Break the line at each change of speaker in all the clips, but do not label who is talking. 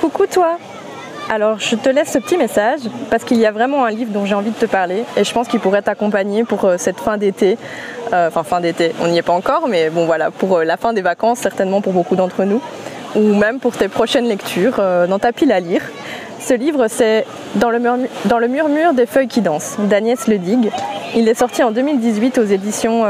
Coucou toi alors je te laisse ce petit message parce qu'il y a vraiment un livre dont j'ai envie de te parler et je pense qu'il pourrait t'accompagner pour euh, cette fin d'été. Euh, enfin fin d'été, on n'y est pas encore, mais bon voilà, pour euh, la fin des vacances, certainement pour beaucoup d'entre nous, ou même pour tes prochaines lectures dans ta pile à lire. Ce livre, c'est dans, le murmure des feuilles qui dansent d'Agnès Ledig. Il est sorti en 2018 aux éditions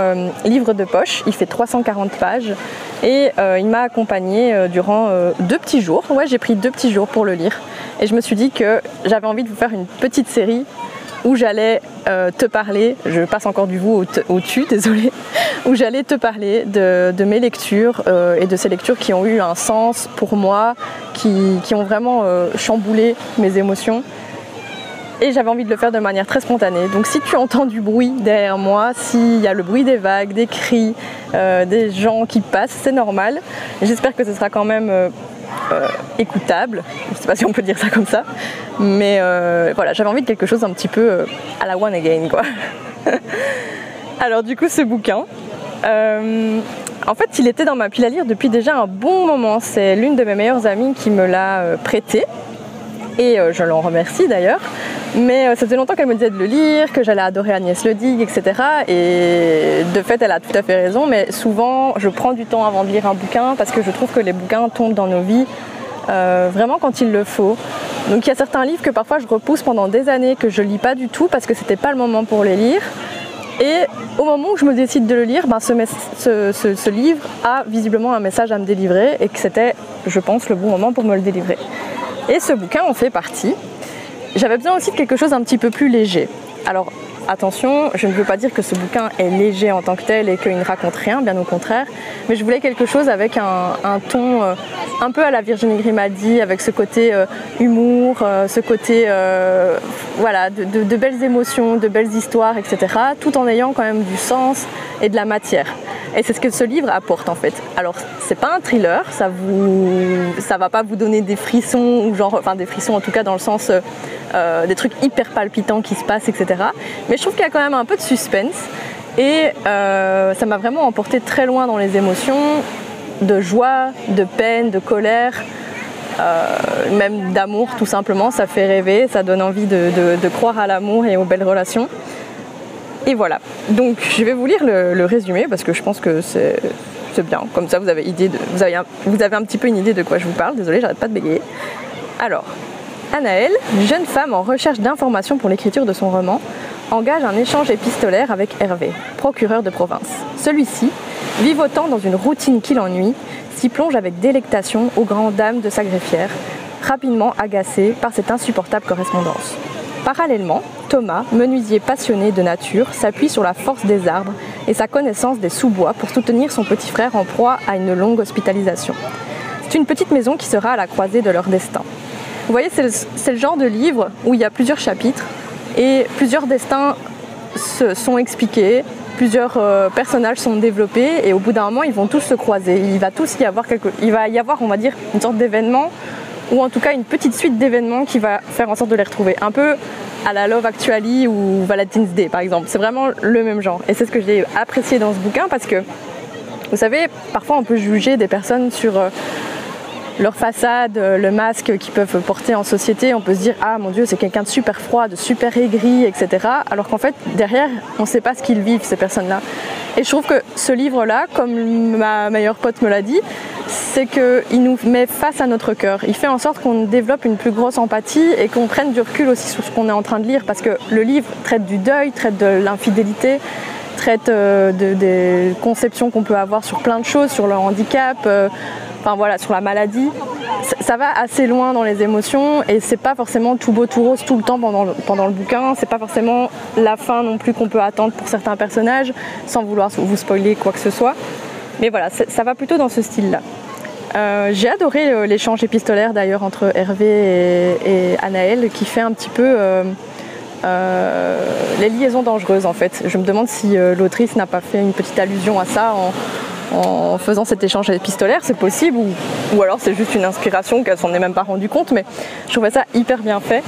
Livres de poche. Il fait 340 pages et il m'a accompagné durant deux petits jours. Ouais, j'ai pris deux petits jours pour le lire. Et je me suis dit que j'avais envie de vous faire une petite série où j'allais euh, te parler, je passe encore du vous au-dessus, désolé, où j'allais te parler de, mes lectures euh, et de ces lectures qui ont eu un sens pour moi, qui, ont vraiment euh, chamboulé mes émotions. Et j'avais envie de le faire de manière très spontanée. Donc si tu entends du bruit derrière moi, s'il y a le bruit des vagues, des cris, des gens qui passent, c'est normal. J'espère que ce sera quand même euh, écoutable. Je ne sais pas si on peut dire ça comme ça. Mais euh, voilà, j'avais envie de quelque chose un petit peu euh, à la one again, quoi. Alors du coup, ce bouquin, en fait, il était dans ma pile à lire depuis déjà un bon moment. C'est l'une de mes meilleures amies qui me l'a prêté. Et je l'en remercie d'ailleurs. Mais ça faisait longtemps qu'elle me disait de le lire, que j'allais adorer Agnès Ledig, etc. Et de fait, elle a tout à fait raison. Mais souvent, je prends du temps avant de lire un bouquin parce que je trouve que les bouquins tombent dans nos vies euh, vraiment quand il le faut. Donc il y a certains livres que parfois je repousse pendant des années, que je lis pas du tout parce que c'était pas le moment pour les lire. Et au moment où je me décide de le lire, ben, ce, livre a visiblement un message à me délivrer et que c'était, je pense, le bon moment pour me le délivrer. Et ce bouquin en fait partie. J'avais besoin aussi de quelque chose un petit peu plus léger. Alors Attention, je ne veux pas dire que ce bouquin est léger en tant que tel et qu'il ne raconte rien, bien au contraire, mais je voulais quelque chose avec un, ton euh, un peu à la Virginie Grimaldi, avec ce côté euh, humour, euh, ce côté voilà, de, belles émotions, de belles histoires, etc., tout en ayant quand même du sens et de la matière. Et c'est ce que ce livre apporte en fait. Alors c'est pas un thriller, ça vous, ça va pas vous donner des frissons ou genre, enfin des frissons en tout cas dans le sens euh, des trucs hyper palpitants qui se passent, etc. Mais je trouve qu'il y a quand même un peu de suspense et euh, ça m'a vraiment emporté très loin dans les émotions de joie, de peine, de colère. Euh, même d'amour tout simplement, ça fait rêver, ça donne envie de, croire à l'amour et aux belles relations. Et voilà, donc je vais vous lire le, résumé parce que je pense que c'est bien, comme ça vous avez, idée vous, avez un, petit peu une idée de quoi je vous parle, désolé j'arrête pas de bégayer. Alors, Anaëlle, jeune femme en recherche d'informations pour l'écriture de son roman, engage un échange épistolaire avec Hervé, procureur de province. Celui-ci, vivotant dans une routine qui l'ennuie, s'y plonge avec délectation aux grandes dames de sa greffière, rapidement agacé par cette insupportable correspondance. Parallèlement, Thomas, menuisier passionné de nature, s'appuie sur la force des arbres et sa connaissance des sous-bois pour soutenir son petit frère en proie à une longue hospitalisation. C'est une petite maison qui sera à la croisée de leur destin. Vous voyez, c'est le, genre de livre où il y a plusieurs chapitres et plusieurs destins se, sont expliqués, plusieurs euh, personnages sont développés et au bout d'un moment, ils vont tous se croiser. Il va y avoir il va y avoir, on va dire, une sorte d'événement ou en tout cas une petite suite d'événements qui va faire en sorte de les retrouver. Un peu à la Love Actually ou Valentine's Day par exemple. C'est vraiment le même genre. Et c'est ce que j'ai apprécié dans ce bouquin parce que, vous savez, parfois on peut juger des personnes sur euh, leur façade, euh, le masque qu'ils peuvent porter en société, on peut se dire ah mon dieu c'est quelqu'un de super froid, de super aigri, etc. Alors qu'en fait derrière on ne sait pas ce qu'ils vivent ces personnes-là. Et je trouve que ce livre-là, comme ma meilleure pote me l'a dit, c'est qu'il nous met face à notre cœur. Il fait en sorte qu'on développe une plus grosse empathie et qu'on prenne du recul aussi sur ce qu'on est en train de lire parce que le livre traite du deuil, traite de l'infidélité, traite euh, des conceptions qu'on peut avoir sur plein de choses, sur le handicap. Voilà, sur la maladie, ça va assez loin dans les émotions et c'est pas forcément tout beau tout rose tout le temps pendant le, pendant le bouquin. C'est pas forcément la fin non plus qu'on peut attendre pour certains personnages, sans vouloir vous spoiler quoi que ce soit. Mais voilà, ça va plutôt dans ce style-là. Euh, j'ai adoré euh, l'échange épistolaire d'ailleurs entre Hervé et, et, qui fait un petit peu euh, les liaisons dangereuses en fait. Je me demande si l'autrice n'a pas fait une petite allusion à ça en, en faisant cet échange épistolaire, c'est possible, ou, alors c'est juste une inspiration qu'elle s'en est même pas rendue compte, mais je trouvais ça hyper bien fait.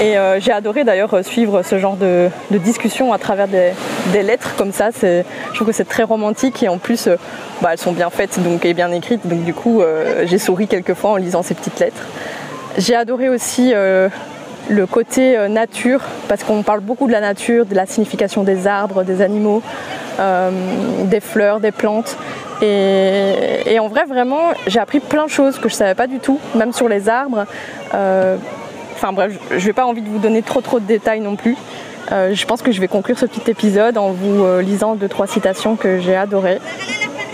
Et euh, j'ai adoré d'ailleurs euh, suivre ce genre de, discussion à travers des, lettres comme ça. Je trouve que c'est très romantique et en plus euh, bah, elles sont bien faites donc, et bien écrites, donc du coup j'ai souri quelques fois en lisant ces petites lettres. J'ai adoré aussi le côté nature, parce qu'on parle beaucoup de la nature, de la signification des arbres, des animaux, des fleurs, des plantes. Et, en vrai, vraiment, j'ai appris plein de choses que je ne savais pas du tout, même sur les arbres. Enfin bref, je n'ai pas envie de vous donner trop trop de détails non plus. Euh, je pense que je vais conclure ce petit épisode en vous euh, lisant deux trois citations que j'ai adorées.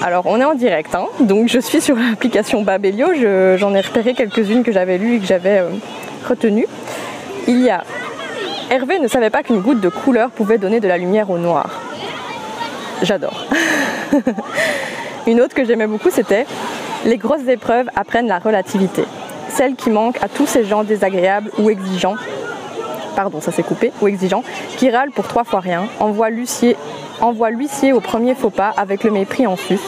Alors on est en direct, hein. donc je suis sur l'application Babelio, j'en ai repéré quelques-unes que j'avais lues et que j'avais euh, retenues. Il y a Hervé ne savait pas qu'une goutte de couleur pouvait donner de la lumière au noir. J'adore. Une autre que j'aimais beaucoup c'était Les grosses épreuves apprennent la relativité celle qui manque à tous ces gens désagréables ou exigeants, pardon, ça s'est coupé, ou exigeants, qui râlent pour trois fois rien, envoie l'huissier, envoie l'huissier au premier faux pas avec le mépris en sus.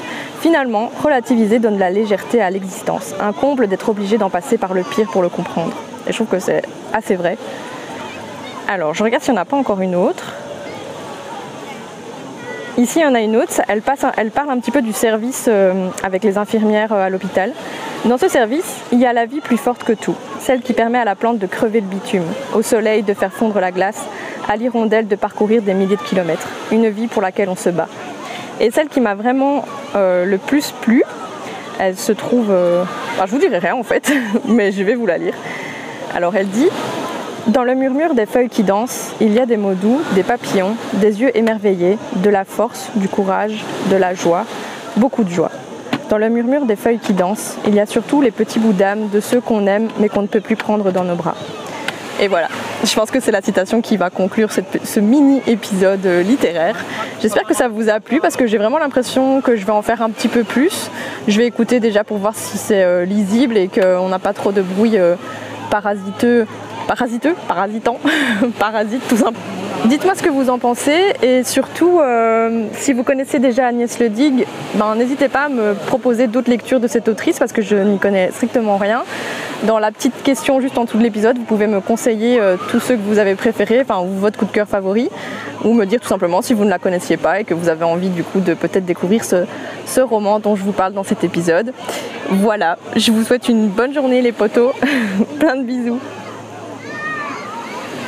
Finalement, relativiser donne la légèreté à l'existence, un comble d'être obligé d'en passer par le pire pour le comprendre. Et je trouve que c'est assez vrai. Alors, je regarde s'il n'y en a pas encore une autre. Ici, il y en a une autre. Elle, parle un petit peu du service euh, avec les infirmières euh, à l'hôpital. Dans ce service, il y a la vie plus forte que tout, celle qui permet à la plante de crever le bitume, au soleil de faire fondre la glace, à l'hirondelle de parcourir des milliers de kilomètres, une vie pour laquelle on se bat. Et celle qui m'a vraiment euh, le plus plu, elle se trouve... Euh, je vous dirai rien en fait, mais je vais vous la lire. Alors elle dit Dans le murmure des feuilles qui dansent, il y a des mots doux, des papillons, des yeux émerveillés, de la force, du courage, de la joie, beaucoup de joie. Dans le murmure des feuilles qui dansent, il y a surtout les petits bouts d'âme de ceux qu'on aime mais qu'on ne peut plus prendre dans nos bras. Et voilà, je pense que c'est la citation qui va conclure ce mini épisode euh, littéraire. J'espère que ça vous a plu parce que j'ai vraiment l'impression que je vais en faire un petit peu plus. Je vais écouter déjà pour voir si c'est euh, lisible et qu'on n'a pas trop de bruit euh, parasiteux, parasiteux, parasitant, parasite tout simplement. Dites-moi ce que vous en pensez et surtout, euh, si vous connaissez déjà Agnès Ledig, ben, n'hésitez pas à me proposer d'autres lectures de cette autrice parce que je n'y connais strictement rien. Dans la petite question juste en dessous de l'épisode, vous pouvez me conseiller euh, tous ceux que vous avez préférés, enfin votre coup de cœur favori, ou me dire tout simplement si vous ne la connaissiez pas et que vous avez envie du coup de peut-être découvrir ce, ce roman dont je vous parle dans cet épisode. Voilà, je vous souhaite une bonne journée les potos, plein de bisous.